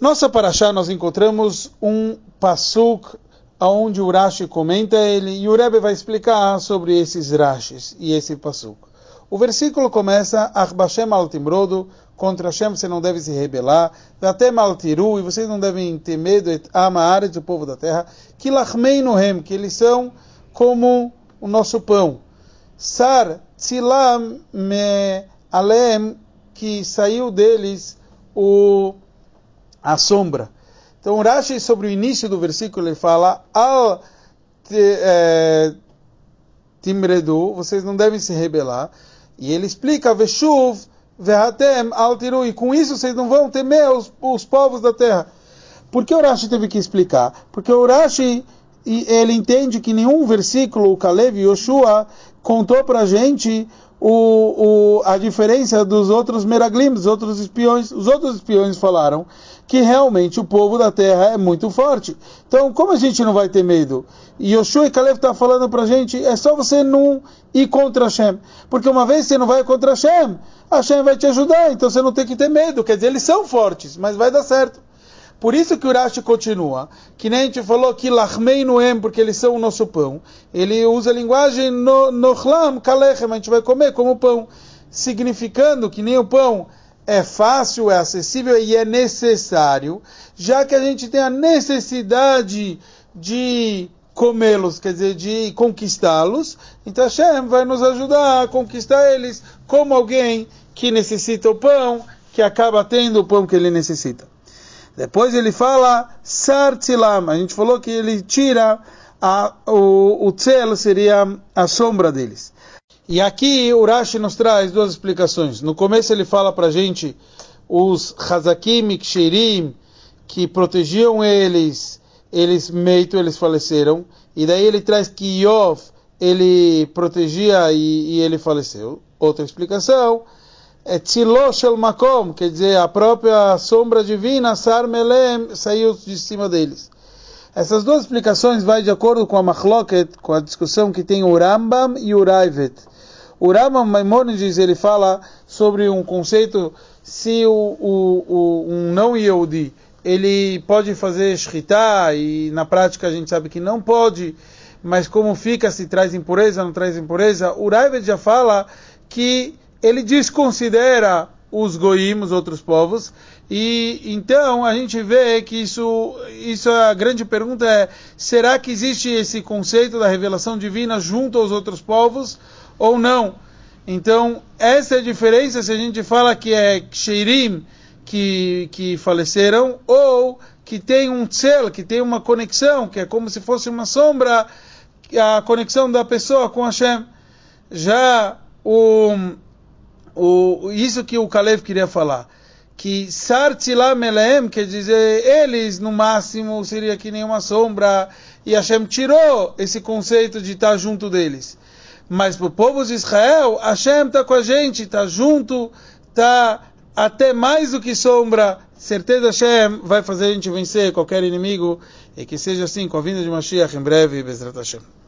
Nossa paraxá nós encontramos um pasuk onde o Rashi comenta ele e o Rebbe vai explicar sobre esses Rashis e esse pasuk. O versículo começa Achbashem al-Timrodo, contra Hashem você não deve se rebelar, até maltiru, e vocês não devem ter medo, amares do povo da terra, que lachmei nohem, que eles são como o nosso pão. Sar tzilam me alem, que saiu deles o a sombra. Então, Rashi, sobre o início do versículo, ele fala: Al é, timredu, vocês não devem se rebelar. E ele explica: Veshuv vehatem al tiru, e com isso vocês não vão temer os, os povos da terra. Por que o Rashi teve que explicar? Porque o Rashi ele entende que nenhum versículo, o Kalev e Yoshua, contou para a gente o, o, a diferença dos outros meraglim, dos outros espiões. Os outros espiões falaram que realmente o povo da terra é muito forte. Então, como a gente não vai ter medo? E Yoshua e Caleb está falando para a gente, é só você não ir contra Hashem. Porque uma vez você não vai contra Hashem, Hashem vai te ajudar, então você não tem que ter medo. Quer dizer, eles são fortes, mas vai dar certo. Por isso que o Rashi continua, que nem a gente falou que lachmei noem, porque eles são o nosso pão. Ele usa a linguagem nochlam kalechem, a gente vai comer como pão, significando que nem o pão é fácil, é acessível e é necessário, já que a gente tem a necessidade de comê-los, quer dizer, de conquistá-los, então Hashem vai nos ajudar a conquistar eles como alguém que necessita o pão, que acaba tendo o pão que ele necessita. Depois ele fala Sartilam. A gente falou que ele tira a, o, o tzel seria a sombra deles. E aqui o Rashi nos traz duas explicações. No começo ele fala para a gente os Hazakim e Kshirim que protegiam eles, eles meito, eles faleceram. E daí ele traz que Yov ele protegia e, e ele faleceu. Outra explicação Tzilo Shel Makom, quer dizer, a própria sombra divina, Sar Melem, saiu de cima deles. Essas duas explicações vai de acordo com a Machloket, com a discussão que tem o Rambam e o Raivet. O Rambam Maimonides, ele fala sobre um conceito, se o, o, o um não Yehudi, ele pode fazer shritá, e na prática a gente sabe que não pode, mas como fica, se traz impureza, não traz impureza, o Raivet já fala que ele desconsidera os goim, os outros povos, e então a gente vê que isso, isso é a grande pergunta é, será que existe esse conceito da revelação divina junto aos outros povos ou não? Então, essa é a diferença se a gente fala que é Kshirim que, que faleceram ou que tem um tzel, que tem uma conexão, que é como se fosse uma sombra, a conexão da pessoa com Hashem. Já o o, isso que o Kalev queria falar. Que Sartila Melem, quer dizer, eles no máximo seria que nem uma sombra, e Hashem tirou esse conceito de estar junto deles. Mas para o povo de Israel, Hashem está com a gente, está junto, está até mais do que sombra. Certeza Hashem vai fazer a gente vencer qualquer inimigo, e que seja assim com a vinda de Mashiach em breve, Bezrat Hashem.